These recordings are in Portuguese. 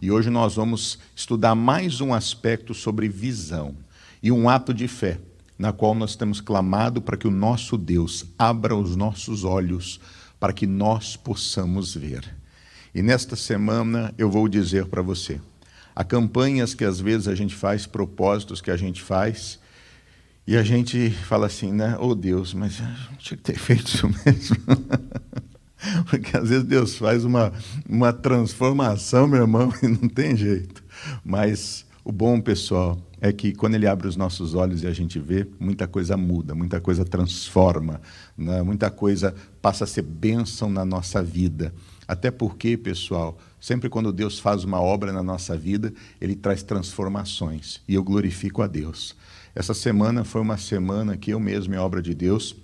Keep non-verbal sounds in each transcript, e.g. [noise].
E hoje nós vamos estudar mais um aspecto sobre visão e um ato de fé, na qual nós temos clamado para que o nosso Deus abra os nossos olhos para que nós possamos ver. E nesta semana eu vou dizer para você: há campanhas que às vezes a gente faz, propósitos que a gente faz, e a gente fala assim, né? Oh Deus, mas tinha que ter [laughs] feito isso mesmo. [laughs] Porque às vezes Deus faz uma, uma transformação, meu irmão, [laughs] e não tem jeito. Mas o bom, pessoal, é que quando Ele abre os nossos olhos e a gente vê, muita coisa muda, muita coisa transforma, né? muita coisa passa a ser bênção na nossa vida. Até porque, pessoal, sempre quando Deus faz uma obra na nossa vida, Ele traz transformações. E eu glorifico a Deus. Essa semana foi uma semana que eu mesmo, em obra de Deus,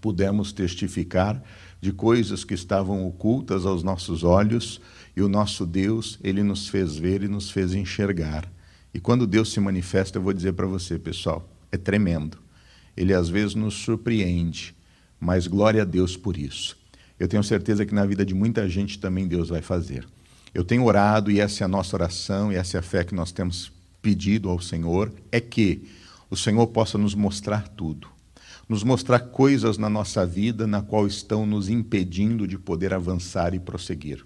pudemos testificar de coisas que estavam ocultas aos nossos olhos, e o nosso Deus, ele nos fez ver e nos fez enxergar. E quando Deus se manifesta, eu vou dizer para você, pessoal, é tremendo. Ele às vezes nos surpreende, mas glória a Deus por isso. Eu tenho certeza que na vida de muita gente também Deus vai fazer. Eu tenho orado e essa é a nossa oração e essa é a fé que nós temos pedido ao Senhor, é que o Senhor possa nos mostrar tudo nos mostrar coisas na nossa vida na qual estão nos impedindo de poder avançar e prosseguir.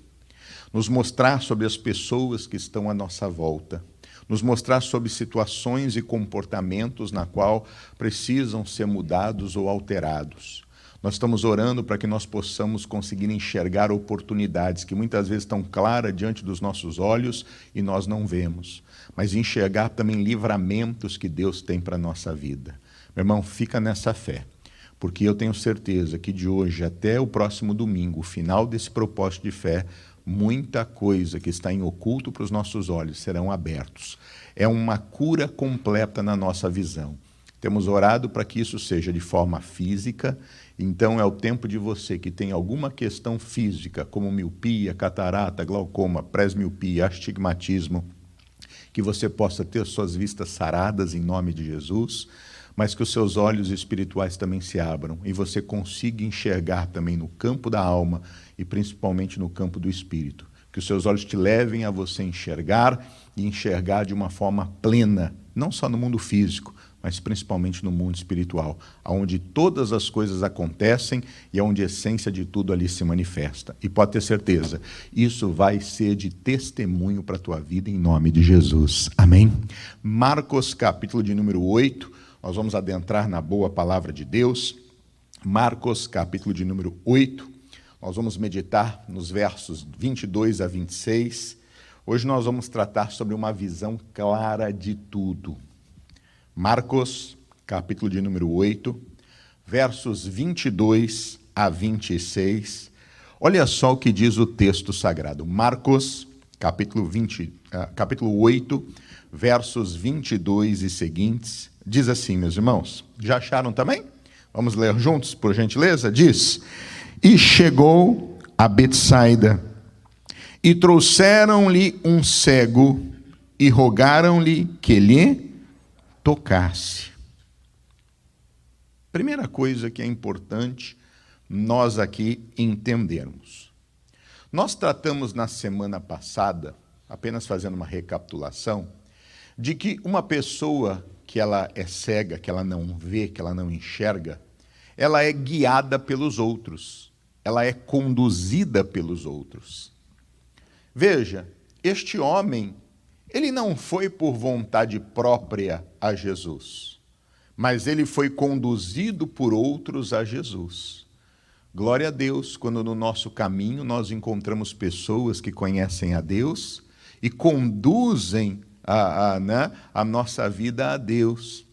Nos mostrar sobre as pessoas que estão à nossa volta. Nos mostrar sobre situações e comportamentos na qual precisam ser mudados ou alterados. Nós estamos orando para que nós possamos conseguir enxergar oportunidades que muitas vezes estão claras diante dos nossos olhos e nós não vemos, mas enxergar também livramentos que Deus tem para a nossa vida. Meu irmão, fica nessa fé, porque eu tenho certeza que de hoje até o próximo domingo, o final desse propósito de fé, muita coisa que está em oculto para os nossos olhos serão abertos. É uma cura completa na nossa visão. Temos orado para que isso seja de forma física, então é o tempo de você que tem alguma questão física, como miopia, catarata, glaucoma, presmiopia, astigmatismo, que você possa ter suas vistas saradas em nome de Jesus mas que os seus olhos espirituais também se abram e você consiga enxergar também no campo da alma e principalmente no campo do espírito. Que os seus olhos te levem a você enxergar e enxergar de uma forma plena, não só no mundo físico, mas principalmente no mundo espiritual, onde todas as coisas acontecem e onde a essência de tudo ali se manifesta. E pode ter certeza, isso vai ser de testemunho para a tua vida em nome de Jesus. Amém? Marcos, capítulo de número 8 nós vamos adentrar na boa palavra de Deus. Marcos, capítulo de número 8. Nós vamos meditar nos versos 22 a 26. Hoje nós vamos tratar sobre uma visão clara de tudo. Marcos, capítulo de número 8, versos 22 a 26. Olha só o que diz o texto sagrado. Marcos, capítulo, 20, uh, ah, capítulo 8, versos 22 e seguintes. Diz assim, meus irmãos, já acharam também? Vamos ler juntos, por gentileza? Diz: E chegou a Betsaida, e trouxeram-lhe um cego, e rogaram-lhe que lhe tocasse. Primeira coisa que é importante nós aqui entendermos. Nós tratamos na semana passada, apenas fazendo uma recapitulação, de que uma pessoa que ela é cega, que ela não vê, que ela não enxerga, ela é guiada pelos outros, ela é conduzida pelos outros. Veja, este homem, ele não foi por vontade própria a Jesus, mas ele foi conduzido por outros a Jesus. Glória a Deus quando no nosso caminho nós encontramos pessoas que conhecem a Deus e conduzem a, a, né, a nossa vida a Deus.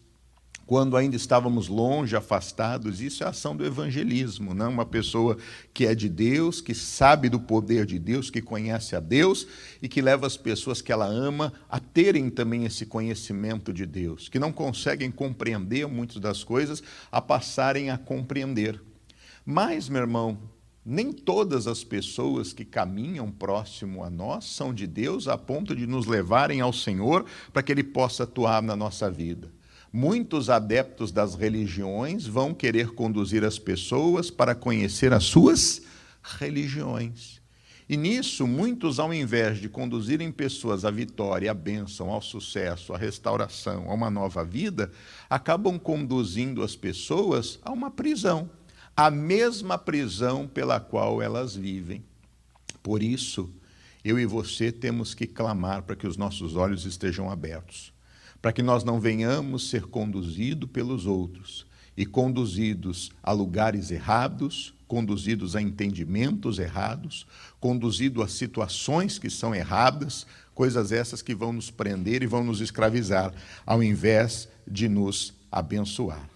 Quando ainda estávamos longe, afastados, isso é ação do evangelismo, né? uma pessoa que é de Deus, que sabe do poder de Deus, que conhece a Deus e que leva as pessoas que ela ama a terem também esse conhecimento de Deus, que não conseguem compreender muitas das coisas, a passarem a compreender. Mas, meu irmão, nem todas as pessoas que caminham próximo a nós são de Deus a ponto de nos levarem ao Senhor para que Ele possa atuar na nossa vida. Muitos adeptos das religiões vão querer conduzir as pessoas para conhecer as suas religiões. E nisso, muitos, ao invés de conduzirem pessoas à vitória, à bênção, ao sucesso, à restauração, a uma nova vida, acabam conduzindo as pessoas a uma prisão, a mesma prisão pela qual elas vivem. Por isso, eu e você temos que clamar para que os nossos olhos estejam abertos, para que nós não venhamos ser conduzidos pelos outros e conduzidos a lugares errados, conduzidos a entendimentos errados, conduzidos a situações que são erradas, coisas essas que vão nos prender e vão nos escravizar, ao invés de nos abençoar.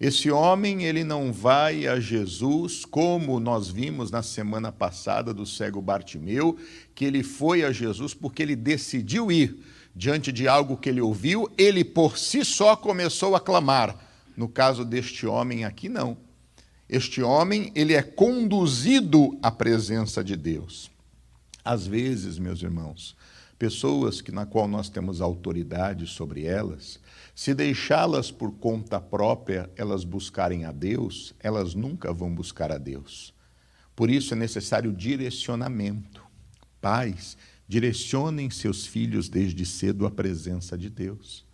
Esse homem, ele não vai a Jesus como nós vimos na semana passada do cego Bartimeu, que ele foi a Jesus porque ele decidiu ir diante de algo que ele ouviu, ele por si só começou a clamar. No caso deste homem aqui não. Este homem, ele é conduzido à presença de Deus. Às vezes, meus irmãos, pessoas que na qual nós temos autoridade sobre elas, se deixá-las por conta própria, elas buscarem a Deus, elas nunca vão buscar a Deus. Por isso é necessário direcionamento. Pais, direcionem seus filhos desde cedo à presença de Deus.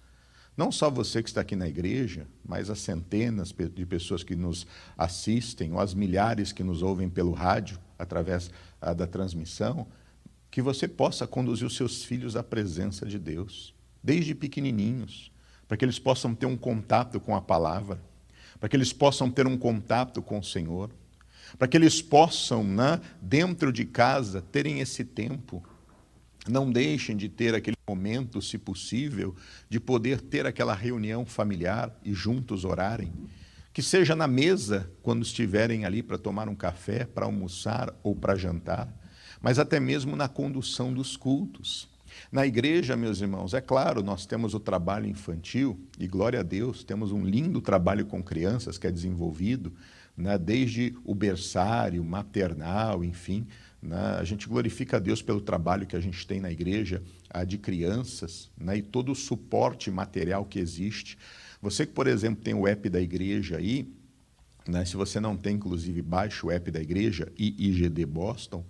Não só você que está aqui na igreja, mas as centenas de pessoas que nos assistem, ou as milhares que nos ouvem pelo rádio, através ah, da transmissão, que você possa conduzir os seus filhos à presença de Deus, desde pequenininhos, para que eles possam ter um contato com a palavra, para que eles possam ter um contato com o Senhor, para que eles possam, né, dentro de casa, terem esse tempo não deixem de ter aquele momento, se possível, de poder ter aquela reunião familiar e juntos orarem. Que seja na mesa, quando estiverem ali para tomar um café, para almoçar ou para jantar, mas até mesmo na condução dos cultos. Na igreja, meus irmãos, é claro, nós temos o trabalho infantil, e glória a Deus, temos um lindo trabalho com crianças que é desenvolvido, né, desde o berçário, maternal, enfim, né? A gente glorifica a Deus pelo trabalho que a gente tem na igreja de crianças né? e todo o suporte material que existe. Você que, por exemplo, tem o app da igreja aí, né? se você não tem, inclusive, baixe o app da igreja, IIGD Boston,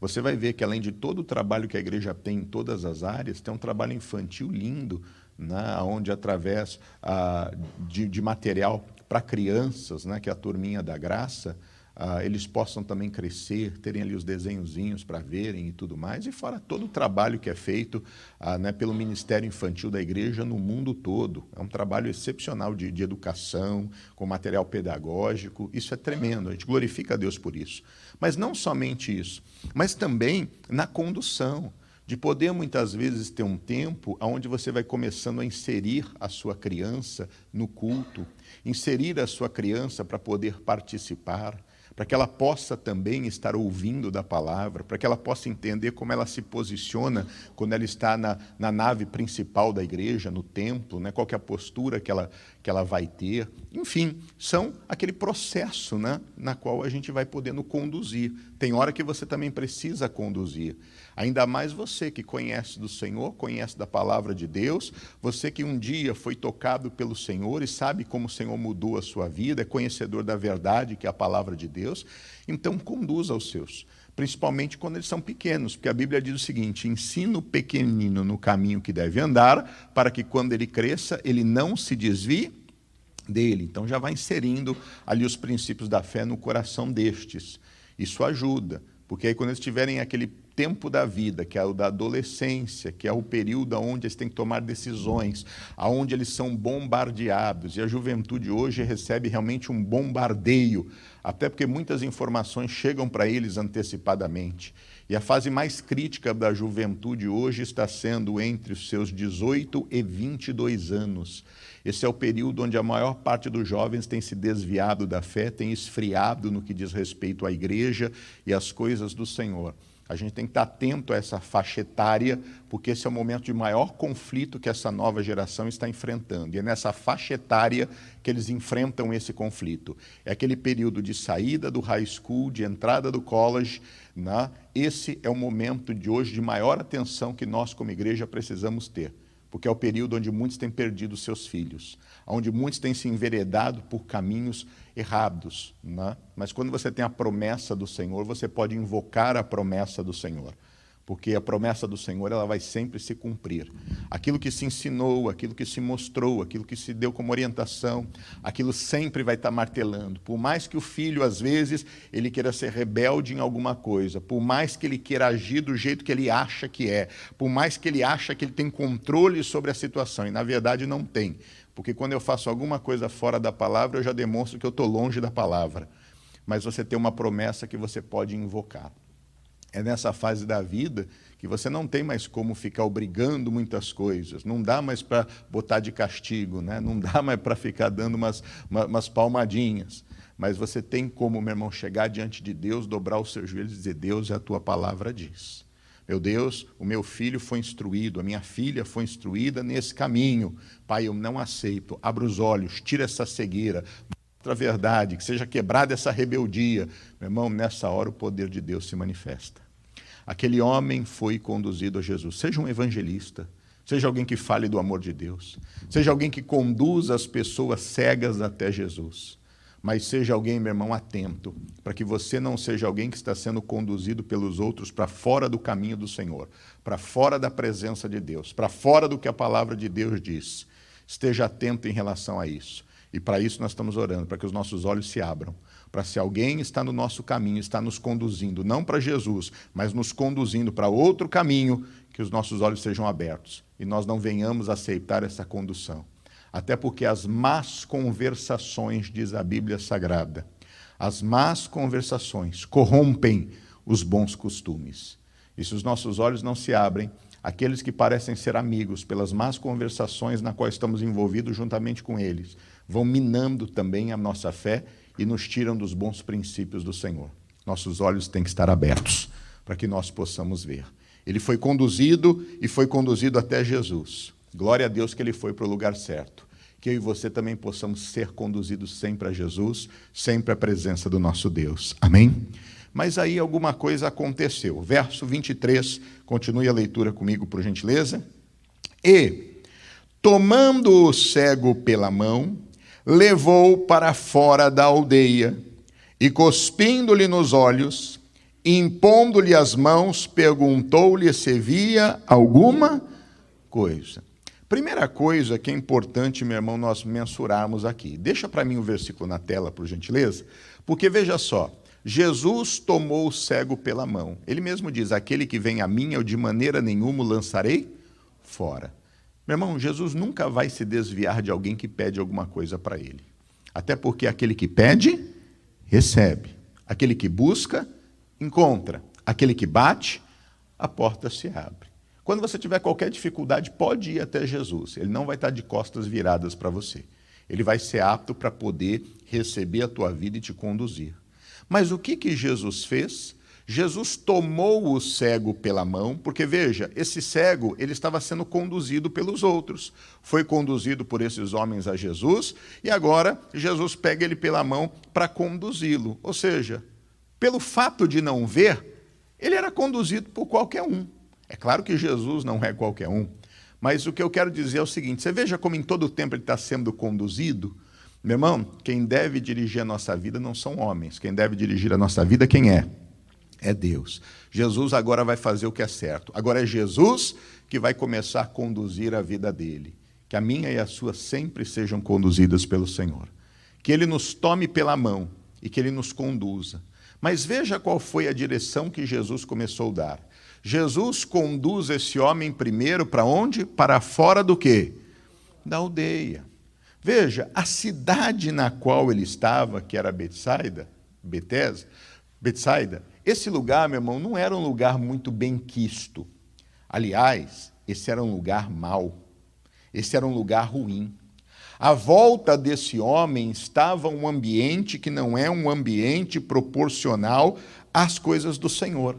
você vai ver que, além de todo o trabalho que a igreja tem em todas as áreas, tem um trabalho infantil lindo, né? onde, através ah, de, de material para crianças, né? que é a turminha da graça, ah, eles possam também crescer, terem ali os desenhozinhos para verem e tudo mais, e fora todo o trabalho que é feito ah, né, pelo Ministério Infantil da Igreja no mundo todo. É um trabalho excepcional de, de educação, com material pedagógico, isso é tremendo, a gente glorifica a Deus por isso. Mas não somente isso, mas também na condução de poder muitas vezes ter um tempo onde você vai começando a inserir a sua criança no culto, inserir a sua criança para poder participar, para que ela possa também estar ouvindo da palavra, para que ela possa entender como ela se posiciona quando ela está na, na nave principal da igreja, no templo, né? qual é a postura que ela, que ela vai ter. Enfim, são aquele processo né? na qual a gente vai podendo conduzir. Tem hora que você também precisa conduzir. Ainda mais você que conhece do Senhor, conhece da palavra de Deus, você que um dia foi tocado pelo Senhor e sabe como o Senhor mudou a sua vida, é conhecedor da verdade, que é a palavra de Deus, então conduza os seus principalmente quando eles são pequenos, porque a Bíblia diz o seguinte: ensina o pequenino no caminho que deve andar, para que quando ele cresça, ele não se desvie dele. Então já vai inserindo ali os princípios da fé no coração destes. Isso ajuda, porque aí quando eles tiverem aquele tempo da vida, que é o da adolescência, que é o período onde eles têm que tomar decisões, aonde eles são bombardeados, e a juventude hoje recebe realmente um bombardeio, até porque muitas informações chegam para eles antecipadamente. E a fase mais crítica da juventude hoje está sendo entre os seus 18 e 22 anos. Esse é o período onde a maior parte dos jovens tem se desviado da fé, tem esfriado no que diz respeito à igreja e às coisas do Senhor. A gente tem que estar atento a essa faixa etária, porque esse é o momento de maior conflito que essa nova geração está enfrentando. E é nessa faixa etária que eles enfrentam esse conflito. É aquele período de saída do high school, de entrada do college. Né? Esse é o momento de hoje de maior atenção que nós, como igreja, precisamos ter. Porque é o período onde muitos têm perdido seus filhos, onde muitos têm se enveredado por caminhos errados. Né? Mas quando você tem a promessa do Senhor, você pode invocar a promessa do Senhor porque a promessa do Senhor ela vai sempre se cumprir. Aquilo que se ensinou, aquilo que se mostrou, aquilo que se deu como orientação, aquilo sempre vai estar martelando. Por mais que o filho às vezes ele queira ser rebelde em alguma coisa, por mais que ele queira agir do jeito que ele acha que é, por mais que ele acha que ele tem controle sobre a situação e na verdade não tem, porque quando eu faço alguma coisa fora da palavra eu já demonstro que eu estou longe da palavra. Mas você tem uma promessa que você pode invocar é nessa fase da vida que você não tem mais como ficar obrigando muitas coisas, não dá mais para botar de castigo, né? não dá mais para ficar dando umas, umas palmadinhas. Mas você tem como, meu irmão, chegar diante de Deus, dobrar os seus joelhos e dizer: Deus, a tua palavra diz. Meu Deus, o meu filho foi instruído, a minha filha foi instruída nesse caminho. Pai, eu não aceito. Abra os olhos, tira essa cegueira, mostra a verdade, que seja quebrada essa rebeldia. Meu irmão, nessa hora o poder de Deus se manifesta. Aquele homem foi conduzido a Jesus. Seja um evangelista, seja alguém que fale do amor de Deus, seja alguém que conduza as pessoas cegas até Jesus. Mas seja alguém, meu irmão, atento, para que você não seja alguém que está sendo conduzido pelos outros para fora do caminho do Senhor, para fora da presença de Deus, para fora do que a palavra de Deus diz. Esteja atento em relação a isso. E para isso nós estamos orando, para que os nossos olhos se abram, para se alguém está no nosso caminho, está nos conduzindo, não para Jesus, mas nos conduzindo para outro caminho, que os nossos olhos sejam abertos e nós não venhamos aceitar essa condução. Até porque as más conversações, diz a Bíblia Sagrada, as más conversações corrompem os bons costumes. E se os nossos olhos não se abrem, aqueles que parecem ser amigos pelas más conversações na qual estamos envolvidos juntamente com eles, vão minando também a nossa fé e nos tiram dos bons princípios do Senhor. Nossos olhos têm que estar abertos para que nós possamos ver. Ele foi conduzido e foi conduzido até Jesus. Glória a Deus que ele foi para o lugar certo. Que eu e você também possamos ser conduzidos sempre a Jesus, sempre à presença do nosso Deus. Amém? Mas aí alguma coisa aconteceu. Verso 23, continue a leitura comigo, por gentileza. E, tomando o cego pela mão, levou para fora da aldeia e, cuspindo-lhe nos olhos, impondo-lhe as mãos, perguntou-lhe se via alguma coisa. Primeira coisa que é importante, meu irmão, nós mensurarmos aqui. Deixa para mim o versículo na tela, por gentileza, porque veja só. Jesus tomou o cego pela mão. Ele mesmo diz: Aquele que vem a mim, eu de maneira nenhuma lançarei fora. Meu irmão, Jesus nunca vai se desviar de alguém que pede alguma coisa para ele. Até porque aquele que pede, recebe. Aquele que busca, encontra. Aquele que bate, a porta se abre. Quando você tiver qualquer dificuldade, pode ir até Jesus. Ele não vai estar de costas viradas para você. Ele vai ser apto para poder receber a tua vida e te conduzir. Mas o que, que Jesus fez? Jesus tomou o cego pela mão, porque veja, esse cego, ele estava sendo conduzido pelos outros. Foi conduzido por esses homens a Jesus, e agora Jesus pega ele pela mão para conduzi-lo. Ou seja, pelo fato de não ver, ele era conduzido por qualquer um. É claro que Jesus não é qualquer um, mas o que eu quero dizer é o seguinte: você veja como em todo o tempo ele está sendo conduzido. Meu irmão, quem deve dirigir a nossa vida não são homens, quem deve dirigir a nossa vida, quem é? é Deus. Jesus agora vai fazer o que é certo. Agora é Jesus que vai começar a conduzir a vida dele. Que a minha e a sua sempre sejam conduzidas pelo Senhor. Que ele nos tome pela mão e que ele nos conduza. Mas veja qual foi a direção que Jesus começou a dar. Jesus conduz esse homem primeiro para onde? Para fora do quê? Da aldeia. Veja, a cidade na qual ele estava, que era Betsaida, Betesda, Betsaida, esse lugar, meu irmão, não era um lugar muito bem quisto. Aliás, esse era um lugar mau. Esse era um lugar ruim. À volta desse homem estava um ambiente que não é um ambiente proporcional às coisas do Senhor.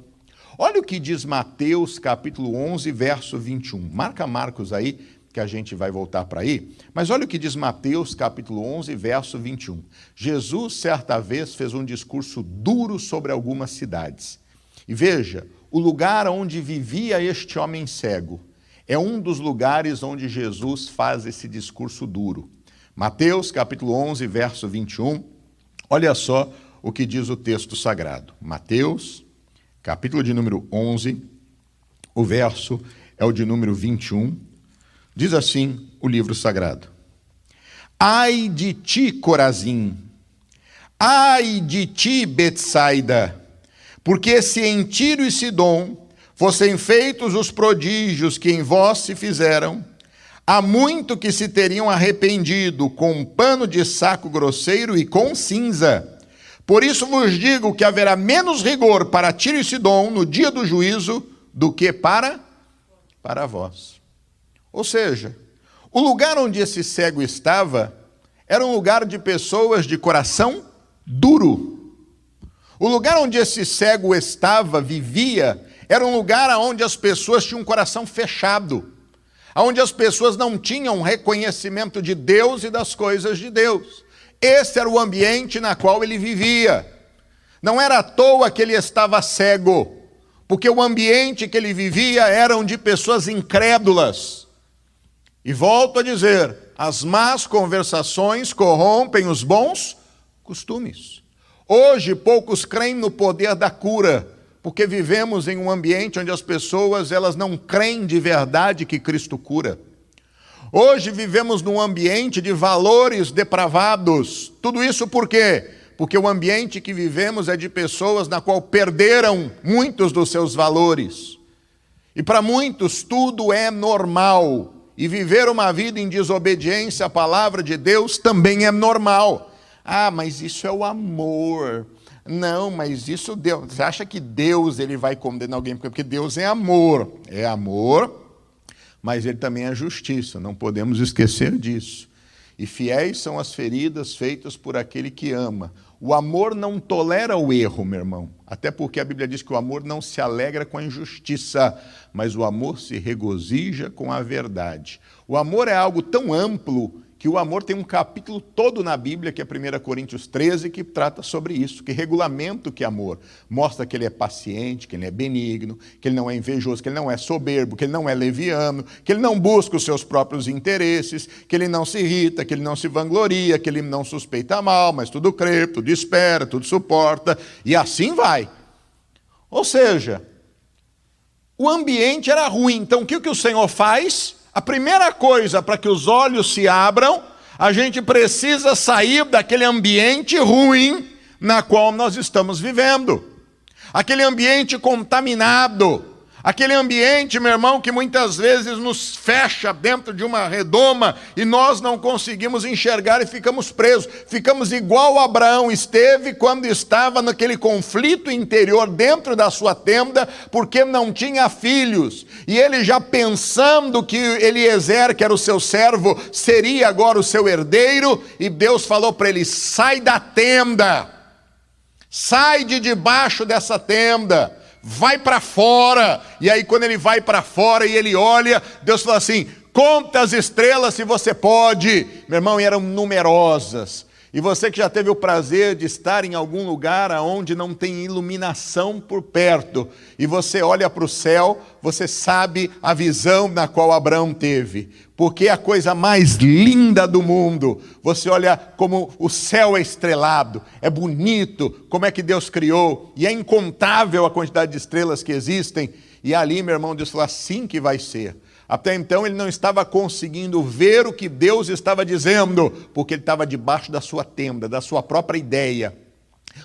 Olha o que diz Mateus capítulo 11, verso 21. Marca Marcos aí, que a gente vai voltar para aí. Mas olha o que diz Mateus, capítulo 11, verso 21. Jesus, certa vez, fez um discurso duro sobre algumas cidades. E veja, o lugar onde vivia este homem cego é um dos lugares onde Jesus faz esse discurso duro. Mateus capítulo 11, verso 21. Olha só o que diz o texto sagrado. Mateus, capítulo de número 11, o verso é o de número 21. Diz assim o livro sagrado: Ai de ti, Corazim! Ai de ti, Betsaida! Porque se em Tiro e Sidom fossem feitos os prodígios que em vós se fizeram, há muito que se teriam arrependido com um pano de saco grosseiro e com cinza. Por isso vos digo que haverá menos rigor para Tiro e Sidom no dia do juízo do que para para vós. Ou seja, o lugar onde esse cego estava era um lugar de pessoas de coração duro. O lugar onde esse cego estava, vivia, era um lugar onde as pessoas tinham um coração fechado, onde as pessoas não tinham reconhecimento de Deus e das coisas de Deus. Esse era o ambiente na qual ele vivia. Não era à toa que ele estava cego, porque o ambiente que ele vivia eram de pessoas incrédulas. E volto a dizer: as más conversações corrompem os bons costumes. Hoje poucos creem no poder da cura, porque vivemos em um ambiente onde as pessoas elas não creem de verdade que Cristo cura. Hoje vivemos num ambiente de valores depravados. Tudo isso por quê? Porque o ambiente que vivemos é de pessoas na qual perderam muitos dos seus valores. E para muitos tudo é normal. E viver uma vida em desobediência à palavra de Deus também é normal. Ah, mas isso é o amor. Não, mas isso Deus. Você acha que Deus ele vai condenar alguém porque Deus é amor? É amor mas ele também é justiça, não podemos esquecer disso. E fiéis são as feridas feitas por aquele que ama. O amor não tolera o erro, meu irmão. Até porque a Bíblia diz que o amor não se alegra com a injustiça, mas o amor se regozija com a verdade. O amor é algo tão amplo que o amor tem um capítulo todo na Bíblia, que é 1 Coríntios 13, que trata sobre isso, que regulamenta o que é amor. Mostra que ele é paciente, que ele é benigno, que ele não é invejoso, que ele não é soberbo, que ele não é leviano, que ele não busca os seus próprios interesses, que ele não se irrita, que ele não se vangloria, que ele não suspeita mal, mas tudo crê, tudo espera, tudo suporta, e assim vai. Ou seja, o ambiente era ruim, então o que o Senhor faz? A primeira coisa para que os olhos se abram, a gente precisa sair daquele ambiente ruim na qual nós estamos vivendo. Aquele ambiente contaminado, Aquele ambiente, meu irmão, que muitas vezes nos fecha dentro de uma redoma e nós não conseguimos enxergar e ficamos presos. Ficamos igual Abraão esteve quando estava naquele conflito interior dentro da sua tenda, porque não tinha filhos. E ele já pensando que Eliezer, que era o seu servo, seria agora o seu herdeiro, e Deus falou para ele: sai da tenda, sai de debaixo dessa tenda vai para fora. E aí, quando ele vai para fora e ele olha, Deus fala assim: conta as estrelas se você pode. Meu irmão, e eram numerosas. E você que já teve o prazer de estar em algum lugar onde não tem iluminação por perto, e você olha para o céu, você sabe a visão na qual Abraão teve, porque é a coisa mais linda do mundo. Você olha como o céu é estrelado, é bonito, como é que Deus criou, e é incontável a quantidade de estrelas que existem, e ali, meu irmão, Deus falou assim que vai ser. Até então ele não estava conseguindo ver o que Deus estava dizendo, porque ele estava debaixo da sua tenda, da sua própria ideia,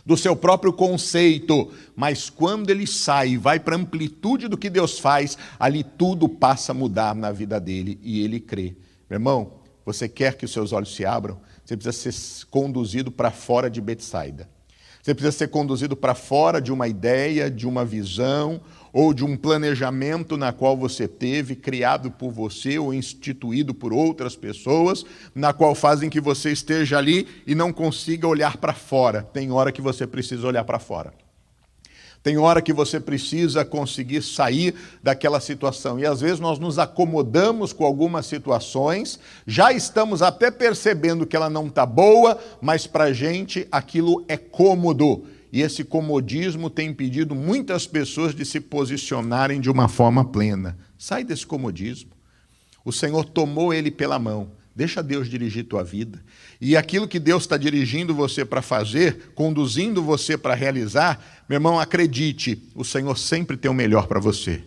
do seu próprio conceito. Mas quando ele sai e vai para a amplitude do que Deus faz, ali tudo passa a mudar na vida dele e ele crê. Meu irmão, você quer que os seus olhos se abram? Você precisa ser conduzido para fora de Betsaida. Você precisa ser conduzido para fora de uma ideia, de uma visão ou de um planejamento na qual você teve, criado por você ou instituído por outras pessoas, na qual fazem que você esteja ali e não consiga olhar para fora. Tem hora que você precisa olhar para fora. Tem hora que você precisa conseguir sair daquela situação. E às vezes nós nos acomodamos com algumas situações, já estamos até percebendo que ela não está boa, mas para a gente aquilo é cômodo. E esse comodismo tem impedido muitas pessoas de se posicionarem de uma forma plena. Sai desse comodismo. O Senhor tomou ele pela mão. Deixa Deus dirigir tua vida. E aquilo que Deus está dirigindo você para fazer, conduzindo você para realizar, meu irmão, acredite, o Senhor sempre tem o melhor para você.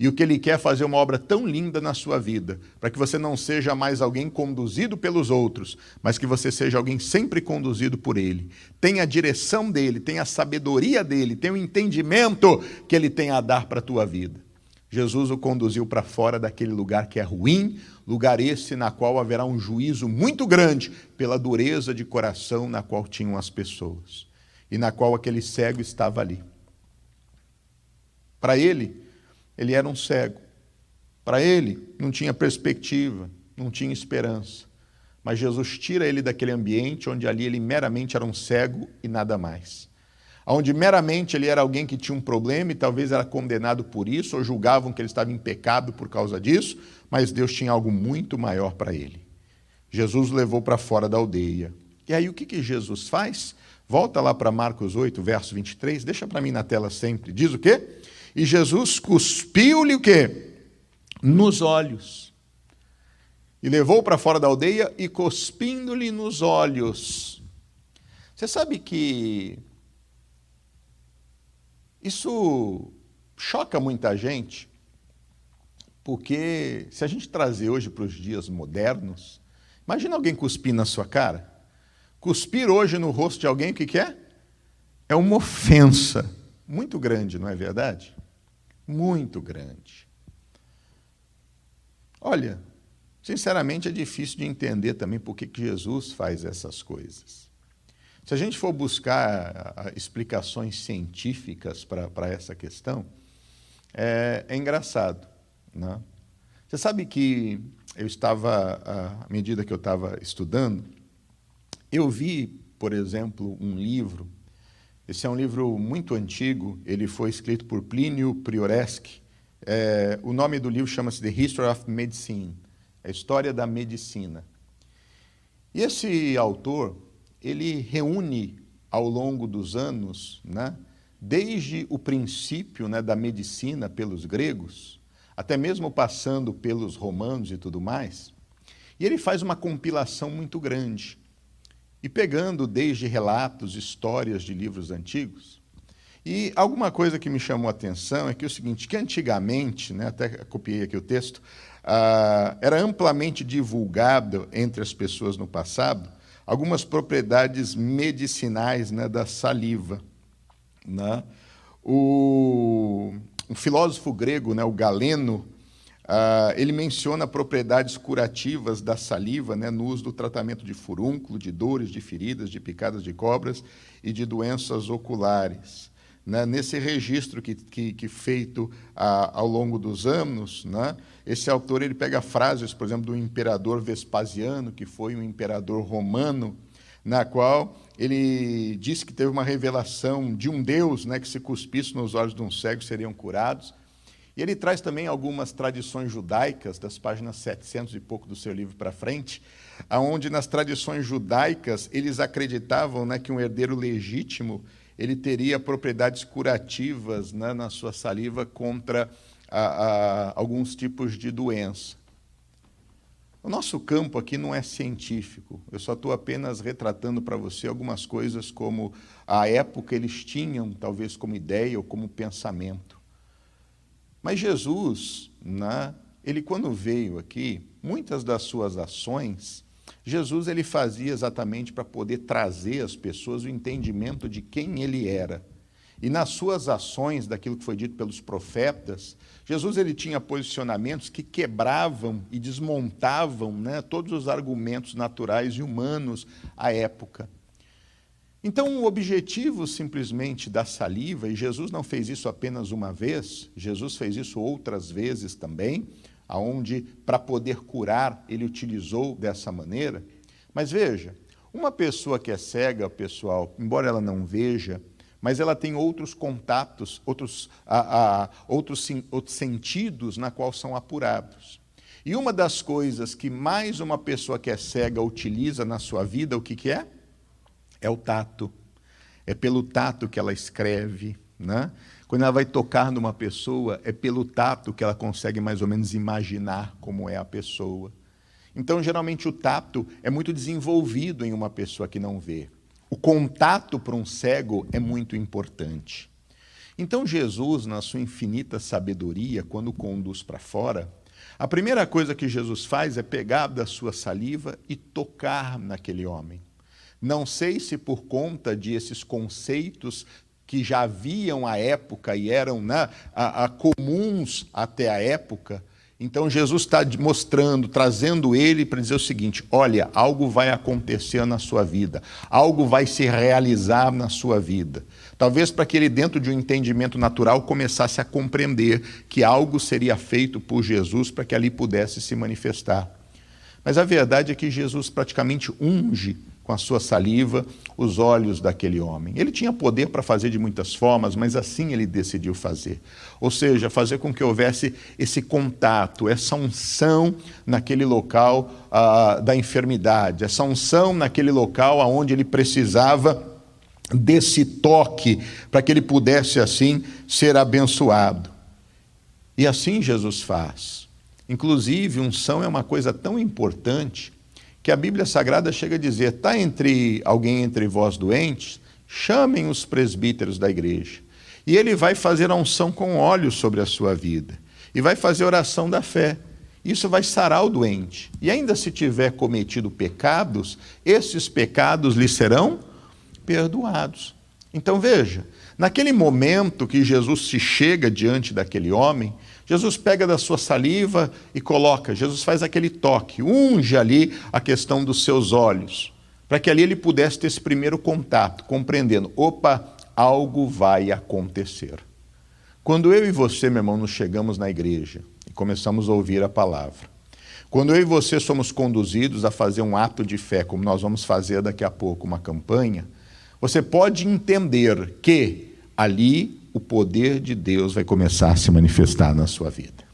E o que Ele quer é fazer uma obra tão linda na sua vida, para que você não seja mais alguém conduzido pelos outros, mas que você seja alguém sempre conduzido por Ele. Tenha a direção dEle, tenha a sabedoria dEle, tenha o entendimento que Ele tem a dar para a tua vida. Jesus o conduziu para fora daquele lugar que é ruim, lugar esse na qual haverá um juízo muito grande pela dureza de coração na qual tinham as pessoas e na qual aquele cego estava ali. Para ele, ele era um cego. Para ele, não tinha perspectiva, não tinha esperança. Mas Jesus tira ele daquele ambiente onde ali ele meramente era um cego e nada mais. Onde meramente ele era alguém que tinha um problema e talvez era condenado por isso, ou julgavam que ele estava em pecado por causa disso, mas Deus tinha algo muito maior para ele. Jesus o levou para fora da aldeia. E aí o que, que Jesus faz? Volta lá para Marcos 8, verso 23, deixa para mim na tela sempre. Diz o quê? E Jesus cuspiu-lhe o quê? Nos olhos. E levou para fora da aldeia e cuspindo-lhe nos olhos. Você sabe que isso choca muita gente, porque se a gente trazer hoje para os dias modernos, imagina alguém cuspir na sua cara. Cuspir hoje no rosto de alguém, o que, que é? É uma ofensa muito grande, não é verdade? Muito grande. Olha, sinceramente é difícil de entender também por que Jesus faz essas coisas. Se a gente for buscar explicações científicas para essa questão, é, é engraçado. Né? Você sabe que eu estava, à medida que eu estava estudando, eu vi, por exemplo, um livro esse é um livro muito antigo, ele foi escrito por Plínio Prioreschi. É, o nome do livro chama-se The History of Medicine, a história da medicina. E esse autor, ele reúne ao longo dos anos, né, desde o princípio né, da medicina pelos gregos, até mesmo passando pelos romanos e tudo mais, e ele faz uma compilação muito grande. E pegando desde relatos, histórias de livros antigos, e alguma coisa que me chamou a atenção é que é o seguinte, que antigamente, né, até copiei aqui o texto, ah, era amplamente divulgado entre as pessoas no passado algumas propriedades medicinais né, da saliva. Né? O, um filósofo grego, né, o Galeno, Uh, ele menciona propriedades curativas da saliva né, no uso do tratamento de furúnculo, de dores, de feridas, de picadas de cobras e de doenças oculares. Né, nesse registro que, que, que feito uh, ao longo dos anos, né, esse autor ele pega frases, por exemplo, do imperador Vespasiano, que foi um imperador romano, na qual ele disse que teve uma revelação de um Deus né, que se cuspisse nos olhos de um cego seriam curados. E ele traz também algumas tradições judaicas, das páginas 700 e pouco do seu livro para frente, aonde nas tradições judaicas eles acreditavam né, que um herdeiro legítimo ele teria propriedades curativas né, na sua saliva contra a, a, alguns tipos de doença. O nosso campo aqui não é científico, eu só estou apenas retratando para você algumas coisas como a época eles tinham, talvez como ideia ou como pensamento. Mas Jesus, né, ele quando veio aqui, muitas das suas ações, Jesus ele fazia exatamente para poder trazer às pessoas o entendimento de quem ele era. E nas suas ações, daquilo que foi dito pelos profetas, Jesus ele tinha posicionamentos que quebravam e desmontavam né, todos os argumentos naturais e humanos à época. Então, o objetivo simplesmente da saliva, e Jesus não fez isso apenas uma vez, Jesus fez isso outras vezes também, aonde para poder curar ele utilizou dessa maneira. Mas veja, uma pessoa que é cega, pessoal, embora ela não veja, mas ela tem outros contatos, outros, a, a, outros, outros sentidos na qual são apurados. E uma das coisas que mais uma pessoa que é cega utiliza na sua vida, o que, que é? É o tato. É pelo tato que ela escreve. Né? Quando ela vai tocar numa pessoa, é pelo tato que ela consegue mais ou menos imaginar como é a pessoa. Então, geralmente, o tato é muito desenvolvido em uma pessoa que não vê. O contato para um cego é muito importante. Então, Jesus, na sua infinita sabedoria, quando conduz para fora, a primeira coisa que Jesus faz é pegar da sua saliva e tocar naquele homem. Não sei se por conta de esses conceitos que já haviam à época e eram né, a, a comuns até a época, então Jesus está mostrando, trazendo ele para dizer o seguinte: olha, algo vai acontecer na sua vida, algo vai se realizar na sua vida. Talvez para que ele, dentro de um entendimento natural, começasse a compreender que algo seria feito por Jesus para que ali pudesse se manifestar. Mas a verdade é que Jesus praticamente unge com a sua saliva os olhos daquele homem. Ele tinha poder para fazer de muitas formas, mas assim ele decidiu fazer. Ou seja, fazer com que houvesse esse contato, essa unção naquele local ah, da enfermidade, essa unção naquele local onde ele precisava desse toque para que ele pudesse assim ser abençoado. E assim Jesus faz. Inclusive, unção é uma coisa tão importante que a Bíblia Sagrada chega a dizer: está entre alguém entre vós doentes, chamem os presbíteros da igreja. E ele vai fazer a unção com óleo sobre a sua vida. E vai fazer oração da fé. Isso vai sarar o doente. E ainda se tiver cometido pecados, esses pecados lhe serão perdoados. Então veja, naquele momento que Jesus se chega diante daquele homem, Jesus pega da sua saliva e coloca, Jesus faz aquele toque, unge ali a questão dos seus olhos, para que ali ele pudesse ter esse primeiro contato, compreendendo: opa, algo vai acontecer. Quando eu e você, meu irmão, nos chegamos na igreja e começamos a ouvir a palavra, quando eu e você somos conduzidos a fazer um ato de fé, como nós vamos fazer daqui a pouco, uma campanha, você pode entender que ali o poder de Deus vai começar a se manifestar na sua vida.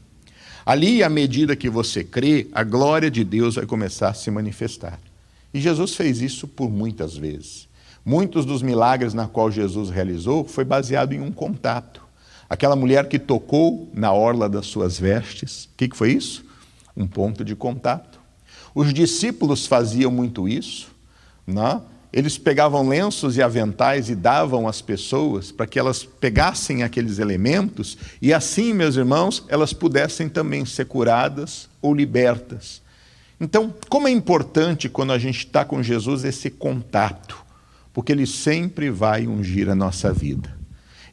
Ali, à medida que você crê, a glória de Deus vai começar a se manifestar. E Jesus fez isso por muitas vezes. Muitos dos milagres na qual Jesus realizou foi baseado em um contato. Aquela mulher que tocou na orla das suas vestes, o que, que foi isso? Um ponto de contato. Os discípulos faziam muito isso, não? Eles pegavam lenços e aventais e davam às pessoas para que elas pegassem aqueles elementos e assim, meus irmãos, elas pudessem também ser curadas ou libertas. Então, como é importante quando a gente está com Jesus esse contato, porque Ele sempre vai ungir a nossa vida,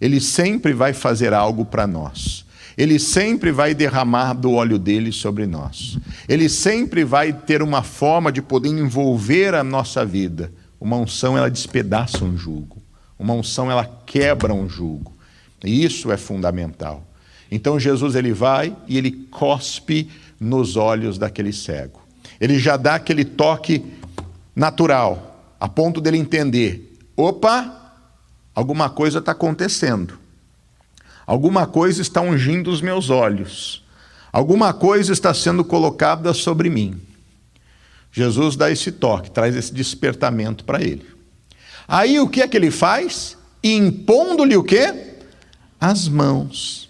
Ele sempre vai fazer algo para nós. Ele sempre vai derramar do óleo dele sobre nós. Ele sempre vai ter uma forma de poder envolver a nossa vida uma unção ela despedaça um jugo. Uma unção ela quebra um jugo. E isso é fundamental. Então Jesus ele vai e ele cospe nos olhos daquele cego. Ele já dá aquele toque natural, a ponto dele entender: opa, alguma coisa está acontecendo. Alguma coisa está ungindo os meus olhos. Alguma coisa está sendo colocada sobre mim. Jesus dá esse toque, traz esse despertamento para ele. Aí o que é que ele faz? Impondo-lhe o quê? As mãos.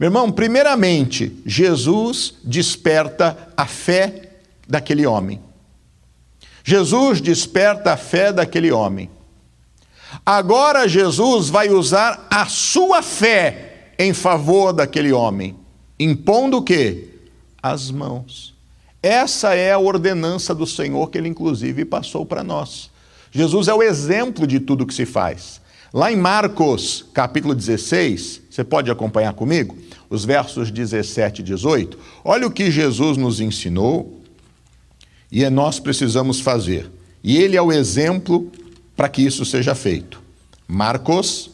Meu irmão, primeiramente, Jesus desperta a fé daquele homem. Jesus desperta a fé daquele homem. Agora Jesus vai usar a sua fé em favor daquele homem, impondo o quê? As mãos. Essa é a ordenança do Senhor que ele, inclusive, passou para nós. Jesus é o exemplo de tudo que se faz. Lá em Marcos, capítulo 16, você pode acompanhar comigo? Os versos 17 e 18. Olha o que Jesus nos ensinou e é nós precisamos fazer. E ele é o exemplo para que isso seja feito. Marcos,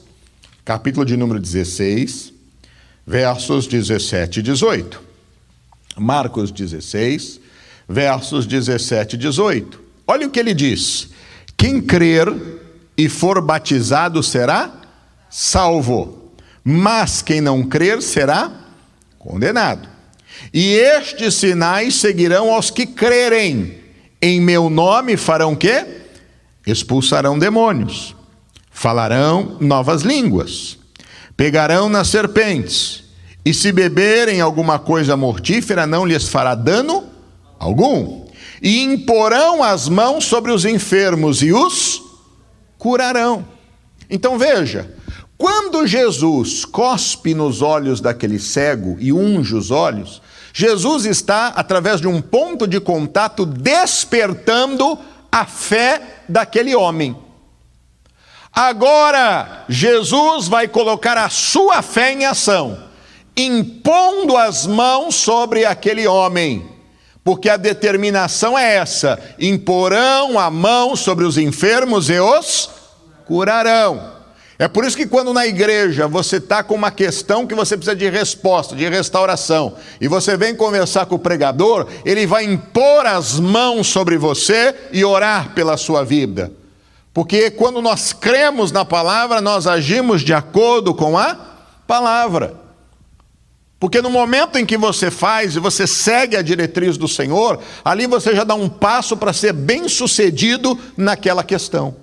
capítulo de número 16, versos 17 e 18. Marcos 16, versos 17 e 18. Olha o que ele diz: Quem crer e for batizado será salvo, mas quem não crer será condenado. E estes sinais seguirão aos que crerem. Em meu nome farão quê? Expulsarão demônios, falarão novas línguas pegarão nas serpentes, e se beberem alguma coisa mortífera, não lhes fará dano algum. E imporão as mãos sobre os enfermos e os curarão. Então veja, quando Jesus cospe nos olhos daquele cego e unge os olhos, Jesus está, através de um ponto de contato, despertando a fé daquele homem. Agora, Jesus vai colocar a sua fé em ação, impondo as mãos sobre aquele homem, porque a determinação é essa: imporão a mão sobre os enfermos e os curarão. É por isso que quando na igreja você está com uma questão que você precisa de resposta, de restauração, e você vem conversar com o pregador, ele vai impor as mãos sobre você e orar pela sua vida. Porque quando nós cremos na palavra, nós agimos de acordo com a palavra. Porque no momento em que você faz e você segue a diretriz do Senhor, ali você já dá um passo para ser bem sucedido naquela questão.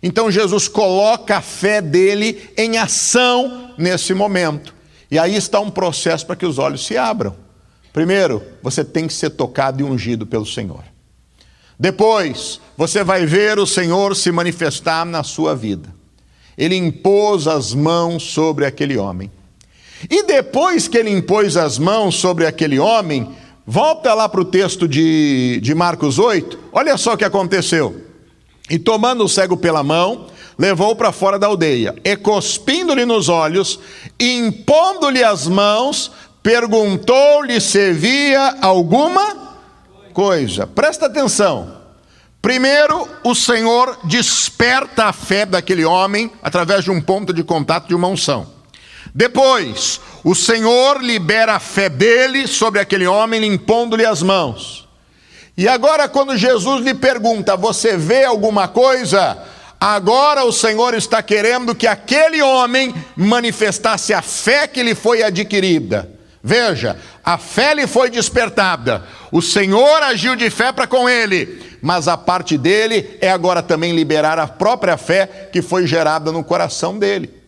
Então Jesus coloca a fé dele em ação nesse momento. E aí está um processo para que os olhos se abram. Primeiro, você tem que ser tocado e ungido pelo Senhor. Depois, você vai ver o Senhor se manifestar na sua vida. Ele impôs as mãos sobre aquele homem. E depois que ele impôs as mãos sobre aquele homem, volta lá para o texto de, de Marcos 8, olha só o que aconteceu. E tomando o cego pela mão, levou para fora da aldeia, e cuspindo-lhe nos olhos, impondo-lhe as mãos, perguntou-lhe se via alguma coisa. Presta atenção. Primeiro, o Senhor desperta a fé daquele homem através de um ponto de contato de uma unção. Depois, o Senhor libera a fé dele sobre aquele homem, impondo-lhe as mãos. E agora, quando Jesus lhe pergunta: Você vê alguma coisa? Agora o Senhor está querendo que aquele homem manifestasse a fé que lhe foi adquirida. Veja, a fé lhe foi despertada, o Senhor agiu de fé para com ele, mas a parte dele é agora também liberar a própria fé que foi gerada no coração dele.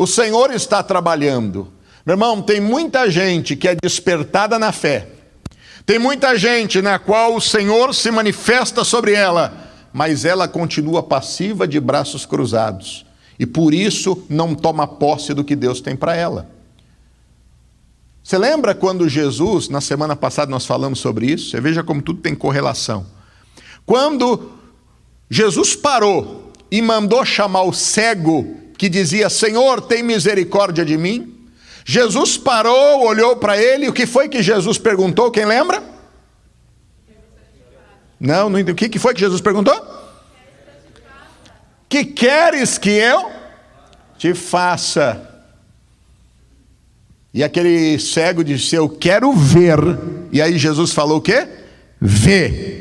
O Senhor está trabalhando. Meu irmão, tem muita gente que é despertada na fé, tem muita gente na qual o Senhor se manifesta sobre ela, mas ela continua passiva de braços cruzados e por isso não toma posse do que Deus tem para ela. Você lembra quando Jesus, na semana passada nós falamos sobre isso? Você veja como tudo tem correlação. Quando Jesus parou e mandou chamar o cego que dizia: Senhor, tem misericórdia de mim. Jesus parou, olhou para ele, o que foi que Jesus perguntou? Quem lembra? Não, não o que foi que Jesus perguntou? Que queres que eu te faça? E aquele cego disse: Eu quero ver. E aí Jesus falou o quê? Vê.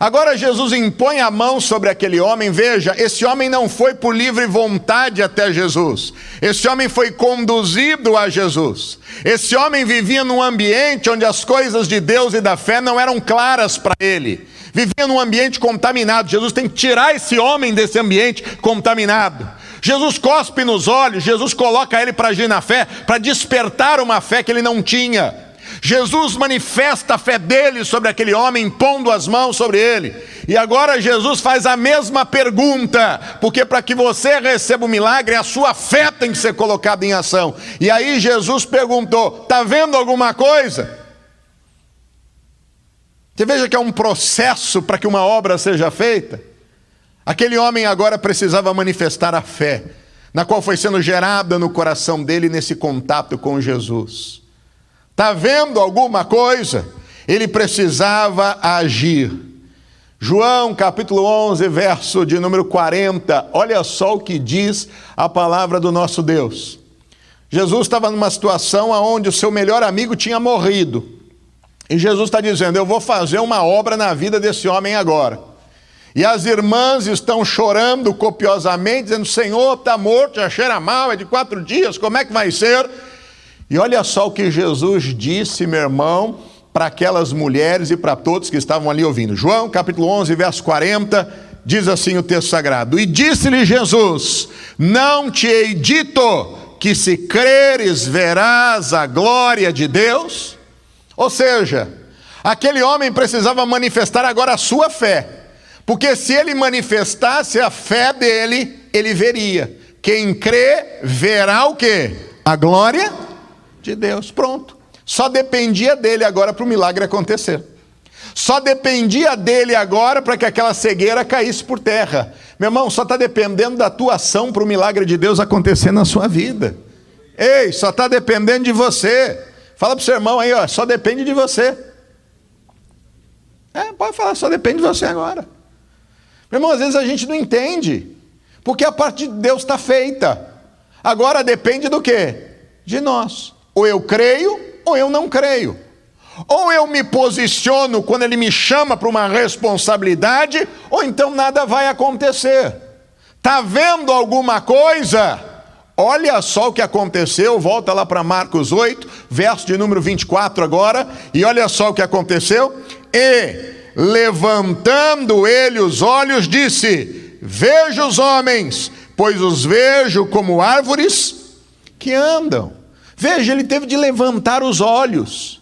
Agora Jesus impõe a mão sobre aquele homem. Veja, esse homem não foi por livre vontade até Jesus. Esse homem foi conduzido a Jesus. Esse homem vivia num ambiente onde as coisas de Deus e da fé não eram claras para ele. Vivia num ambiente contaminado. Jesus tem que tirar esse homem desse ambiente contaminado. Jesus cospe nos olhos, Jesus coloca ele para agir na fé, para despertar uma fé que ele não tinha. Jesus manifesta a fé dele sobre aquele homem, pondo as mãos sobre ele. E agora Jesus faz a mesma pergunta, porque para que você receba o milagre, a sua fé tem que ser colocada em ação. E aí Jesus perguntou: está vendo alguma coisa? Você veja que é um processo para que uma obra seja feita. Aquele homem agora precisava manifestar a fé, na qual foi sendo gerada no coração dele nesse contato com Jesus. Está vendo alguma coisa? Ele precisava agir. João capítulo 11, verso de número 40, olha só o que diz a palavra do nosso Deus. Jesus estava numa situação onde o seu melhor amigo tinha morrido. E Jesus está dizendo: Eu vou fazer uma obra na vida desse homem agora. E as irmãs estão chorando copiosamente, dizendo: Senhor, está morto, já cheira mal, é de quatro dias, como é que vai ser? E olha só o que Jesus disse, meu irmão, para aquelas mulheres e para todos que estavam ali ouvindo. João capítulo 11, verso 40, diz assim o texto sagrado: E disse-lhe Jesus: Não te hei dito que se creres verás a glória de Deus? Ou seja, aquele homem precisava manifestar agora a sua fé, porque se ele manifestasse a fé dele, ele veria. Quem crê verá o que? A glória de Deus. Pronto. Só dependia dele agora para o milagre acontecer. Só dependia dele agora para que aquela cegueira caísse por terra. Meu irmão, só está dependendo da tua ação para o milagre de Deus acontecer na sua vida. Ei, só está dependendo de você. Fala para o seu irmão aí, ó, só depende de você. É, pode falar, só depende de você agora. Meu irmão, às vezes a gente não entende, porque a parte de Deus está feita. Agora depende do quê? De nós. Ou eu creio, ou eu não creio. Ou eu me posiciono quando ele me chama para uma responsabilidade, ou então nada vai acontecer. Está vendo alguma coisa? Olha só o que aconteceu, volta lá para Marcos 8, verso de número 24 agora, e olha só o que aconteceu. E, levantando ele os olhos, disse: Vejo os homens, pois os vejo como árvores que andam. Veja, ele teve de levantar os olhos.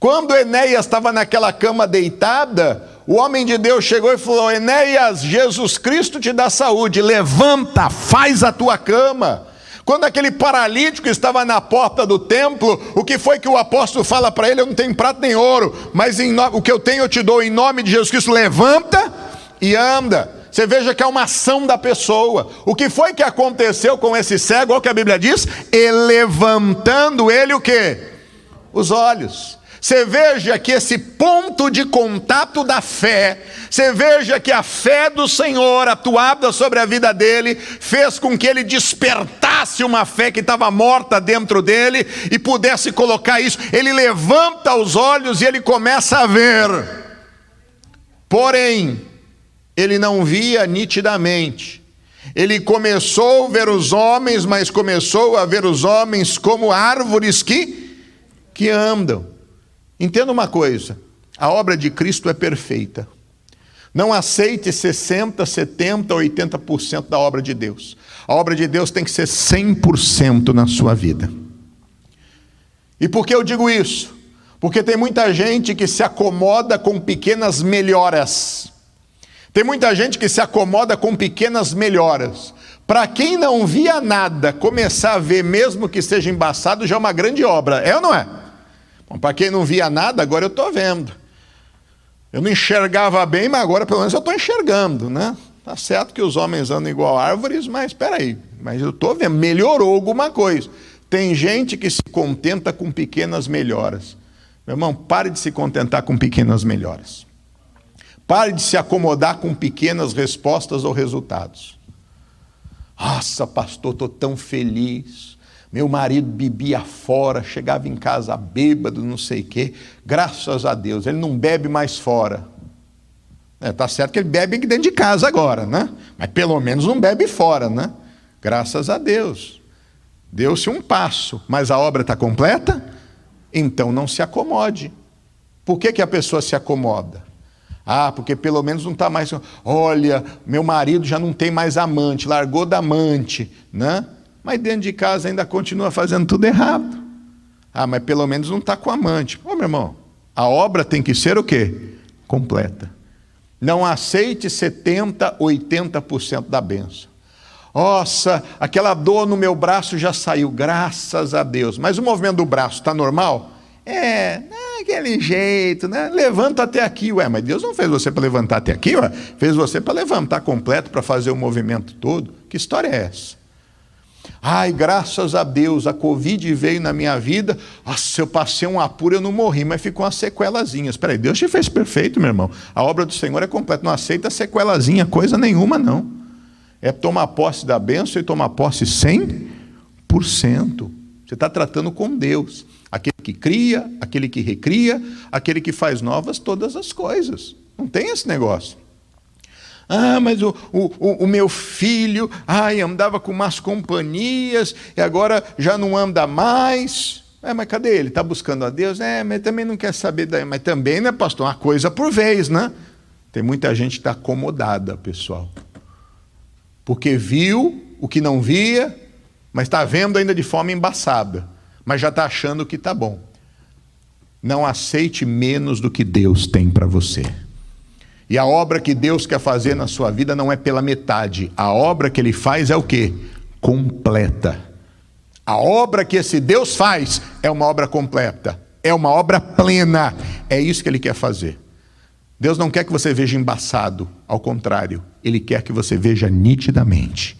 Quando Enéas estava naquela cama deitada, o homem de Deus chegou e falou: Enéas, Jesus Cristo te dá saúde, levanta, faz a tua cama. Quando aquele paralítico estava na porta do templo, o que foi que o apóstolo fala para ele? Eu não tenho prata nem ouro, mas no... o que eu tenho eu te dou em nome de Jesus Cristo. Levanta e anda. Você veja que é uma ação da pessoa. O que foi que aconteceu com esse cego? Olha o que a Bíblia diz: e levantando ele o que? Os olhos. Você veja que esse ponto de contato da fé, você veja que a fé do Senhor atuada sobre a vida dele, fez com que ele despertasse uma fé que estava morta dentro dele e pudesse colocar isso. Ele levanta os olhos e ele começa a ver. Porém, ele não via nitidamente. Ele começou a ver os homens, mas começou a ver os homens como árvores que, que andam. Entenda uma coisa: a obra de Cristo é perfeita. Não aceite 60, 70, 80% da obra de Deus. A obra de Deus tem que ser 100% na sua vida. E por que eu digo isso? Porque tem muita gente que se acomoda com pequenas melhoras. Tem muita gente que se acomoda com pequenas melhoras. Para quem não via nada, começar a ver, mesmo que seja embaçado, já é uma grande obra. É ou não é? Para quem não via nada, agora eu estou vendo. Eu não enxergava bem, mas agora pelo menos eu estou enxergando, né? Tá certo que os homens andam igual árvores, mas espera aí, mas eu estou vendo, melhorou alguma coisa. Tem gente que se contenta com pequenas melhoras. Meu irmão, pare de se contentar com pequenas melhoras. Pare de se acomodar com pequenas respostas ou resultados. Nossa, pastor, estou tão feliz. Meu marido bebia fora, chegava em casa bêbado, não sei o quê. Graças a Deus, ele não bebe mais fora. É, tá certo que ele bebe dentro de casa agora, né? Mas pelo menos não bebe fora, né? Graças a Deus. Deu-se um passo, mas a obra está completa? Então não se acomode. Por que, que a pessoa se acomoda? Ah, porque pelo menos não está mais. Olha, meu marido já não tem mais amante, largou da amante, né? mas dentro de casa ainda continua fazendo tudo errado. Ah, mas pelo menos não está com amante. Ô meu irmão, a obra tem que ser o quê? Completa. Não aceite 70%, 80% da benção. Nossa, aquela dor no meu braço já saiu, graças a Deus. Mas o movimento do braço está normal? É, aquele jeito, né? Levanta até aqui, ué, mas Deus não fez você para levantar até aqui, ué? Fez você para levantar completo, para fazer o movimento todo. Que história é essa? Ai, graças a Deus, a Covid veio na minha vida. Nossa, eu passei um apuro, eu não morri, mas ficou uma sequelazinha. Espera aí, Deus te fez perfeito, meu irmão. A obra do Senhor é completa. Não aceita sequelazinha, coisa nenhuma, não. É tomar posse da bênção e tomar posse 100%. Você está tratando com Deus. Aquele que cria, aquele que recria, aquele que faz novas todas as coisas. Não tem esse negócio. Ah, mas o, o, o meu filho, ai, andava com más companhias e agora já não anda mais. É, mas cadê ele? Está buscando a Deus? É, mas também não quer saber daí. Mas também, né, pastor? Uma coisa por vez, né? Tem muita gente que está acomodada, pessoal. Porque viu o que não via, mas está vendo ainda de forma embaçada, mas já está achando que está bom. Não aceite menos do que Deus tem para você. E a obra que Deus quer fazer na sua vida não é pela metade. A obra que Ele faz é o quê? Completa. A obra que esse Deus faz é uma obra completa, é uma obra plena. É isso que Ele quer fazer. Deus não quer que você veja embaçado, ao contrário, Ele quer que você veja nitidamente.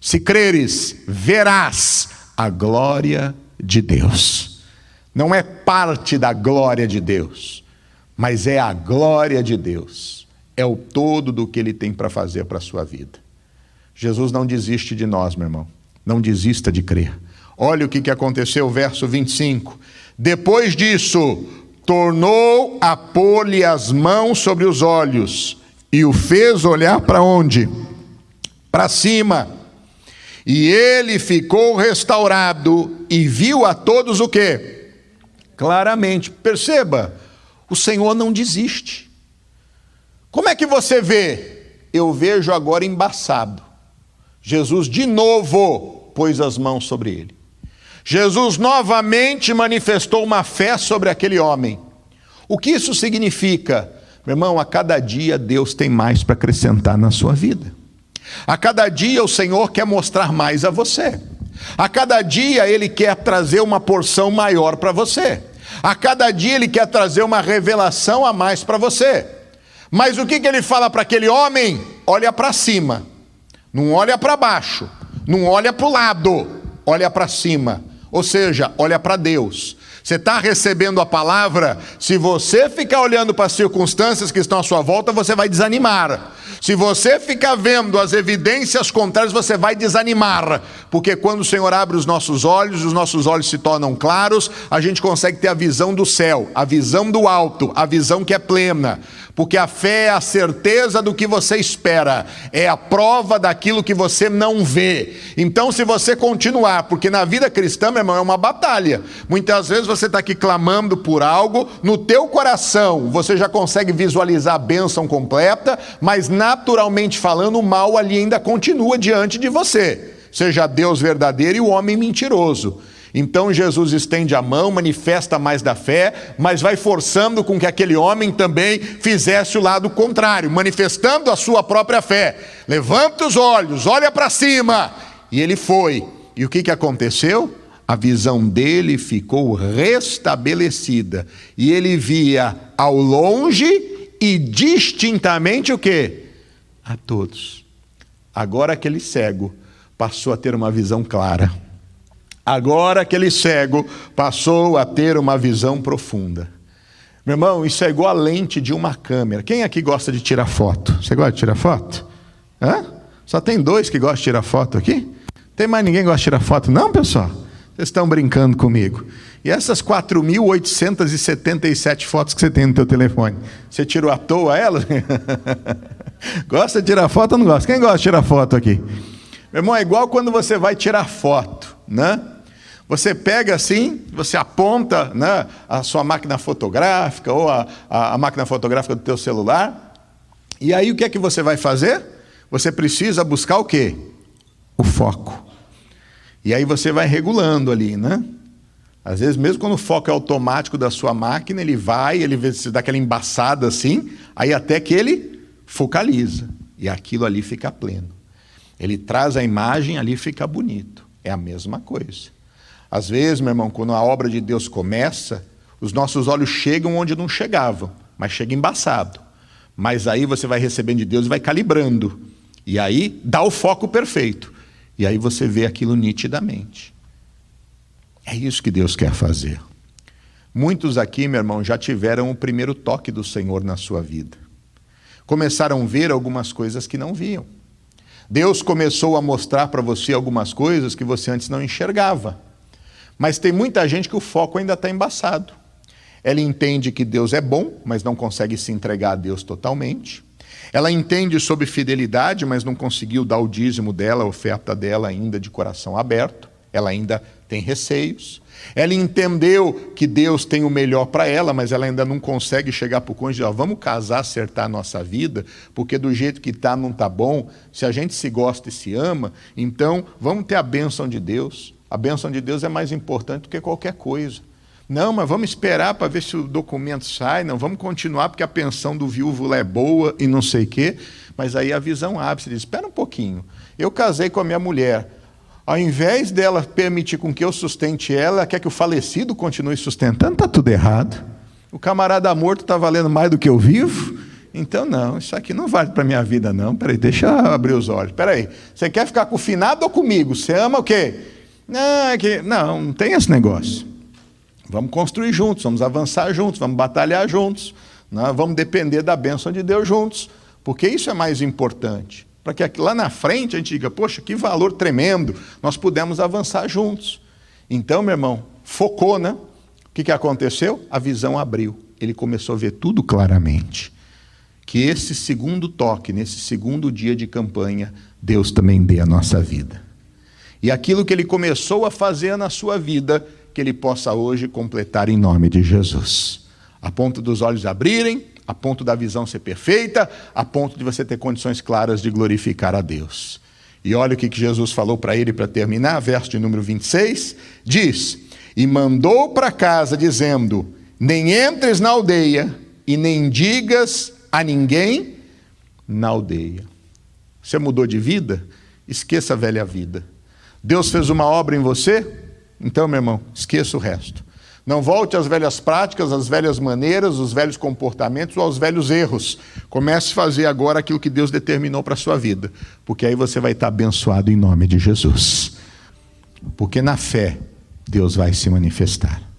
Se creres, verás a glória de Deus. Não é parte da glória de Deus, mas é a glória de Deus é o todo do que ele tem para fazer para a sua vida. Jesus não desiste de nós, meu irmão. Não desista de crer. Olha o que, que aconteceu, verso 25. Depois disso, tornou a pôr-lhe as mãos sobre os olhos e o fez olhar para onde? Para cima. E ele ficou restaurado e viu a todos o que? Claramente. Perceba, o Senhor não desiste. Como é que você vê? Eu vejo agora embaçado. Jesus de novo pôs as mãos sobre ele. Jesus novamente manifestou uma fé sobre aquele homem. O que isso significa? Meu irmão, a cada dia Deus tem mais para acrescentar na sua vida. A cada dia o Senhor quer mostrar mais a você. A cada dia Ele quer trazer uma porção maior para você. A cada dia Ele quer trazer uma revelação a mais para você. Mas o que, que ele fala para aquele homem? Olha para cima, não olha para baixo, não olha para o lado, olha para cima. Ou seja, olha para Deus. Você está recebendo a palavra, se você ficar olhando para as circunstâncias que estão à sua volta, você vai desanimar. Se você ficar vendo as evidências contrárias, você vai desanimar, porque quando o Senhor abre os nossos olhos, os nossos olhos se tornam claros, a gente consegue ter a visão do céu, a visão do alto, a visão que é plena. Porque a fé é a certeza do que você espera, é a prova daquilo que você não vê. Então, se você continuar, porque na vida cristã, meu irmão, é uma batalha. Muitas vezes você está aqui clamando por algo, no teu coração você já consegue visualizar a bênção completa, mas naturalmente falando, o mal ali ainda continua diante de você. Seja Deus verdadeiro e o homem mentiroso. Então Jesus estende a mão, manifesta mais da fé, mas vai forçando com que aquele homem também fizesse o lado contrário, manifestando a sua própria fé. Levanta os olhos, olha para cima. E ele foi. E o que, que aconteceu? A visão dele ficou restabelecida. E ele via ao longe e distintamente o que? A todos. Agora aquele cego passou a ter uma visão clara. Agora aquele cego passou a ter uma visão profunda. Meu irmão, isso é igual a lente de uma câmera. Quem aqui gosta de tirar foto? Você gosta de tirar foto? Hã? Só tem dois que gostam de tirar foto aqui? Tem mais ninguém que gosta de tirar foto? Não, pessoal? Vocês estão brincando comigo. E essas 4.877 fotos que você tem no teu telefone, você tirou à toa elas? [laughs] gosta de tirar foto ou não gosta? Quem gosta de tirar foto aqui? Meu irmão, é igual quando você vai tirar foto, né? Você pega assim, você aponta né, a sua máquina fotográfica ou a, a, a máquina fotográfica do teu celular, e aí o que é que você vai fazer? Você precisa buscar o quê? O foco. E aí você vai regulando ali, né? Às vezes, mesmo quando o foco é automático da sua máquina, ele vai, ele dá aquela embaçada assim, aí até que ele focaliza. E aquilo ali fica pleno. Ele traz a imagem, ali fica bonito. É a mesma coisa. Às vezes, meu irmão, quando a obra de Deus começa, os nossos olhos chegam onde não chegavam, mas chega embaçado. Mas aí você vai recebendo de Deus e vai calibrando. E aí dá o foco perfeito. E aí você vê aquilo nitidamente. É isso que Deus quer fazer. Muitos aqui, meu irmão, já tiveram o primeiro toque do Senhor na sua vida. Começaram a ver algumas coisas que não viam. Deus começou a mostrar para você algumas coisas que você antes não enxergava. Mas tem muita gente que o foco ainda está embaçado. Ela entende que Deus é bom, mas não consegue se entregar a Deus totalmente. Ela entende sobre fidelidade, mas não conseguiu dar o dízimo dela, a oferta dela ainda de coração aberto. ela ainda tem receios. Ela entendeu que Deus tem o melhor para ela, mas ela ainda não consegue chegar para o cônjuge, ó, vamos casar, acertar a nossa vida, porque do jeito que está não está bom. Se a gente se gosta e se ama, então vamos ter a bênção de Deus. A bênção de Deus é mais importante do que qualquer coisa. Não, mas vamos esperar para ver se o documento sai, não, vamos continuar porque a pensão do viúvo é boa e não sei o quê. Mas aí a visão abre, você diz, espera um pouquinho, eu casei com a minha mulher, ao invés dela permitir com que eu sustente ela, quer que o falecido continue sustentando, está tudo errado. O camarada morto está valendo mais do que o vivo? Então, não, isso aqui não vale para a minha vida, não. Peraí, deixa eu abrir os olhos. Peraí, você quer ficar com o finado ou comigo? Você ama o quê? Não, é que... não, não tem esse negócio. Vamos construir juntos, vamos avançar juntos, vamos batalhar juntos, né? vamos depender da bênção de Deus juntos, porque isso é mais importante. Para que lá na frente a gente diga, poxa, que valor tremendo, nós pudemos avançar juntos. Então, meu irmão, focou, né? O que, que aconteceu? A visão abriu. Ele começou a ver tudo claramente. Que esse segundo toque, nesse segundo dia de campanha, Deus também dê a nossa vida. E aquilo que ele começou a fazer na sua vida, que ele possa hoje completar em nome de Jesus. A ponto dos olhos abrirem, a ponto da visão ser perfeita, a ponto de você ter condições claras de glorificar a Deus. E olha o que Jesus falou para ele para terminar, verso de número 26, diz: E mandou para casa, dizendo: Nem entres na aldeia e nem digas a ninguém na aldeia. Você mudou de vida? Esqueça a velha vida. Deus fez uma obra em você? Então, meu irmão, esqueça o resto. Não volte às velhas práticas, às velhas maneiras, os velhos comportamentos ou aos velhos erros. Comece a fazer agora aquilo que Deus determinou para a sua vida, porque aí você vai estar abençoado em nome de Jesus. Porque na fé, Deus vai se manifestar.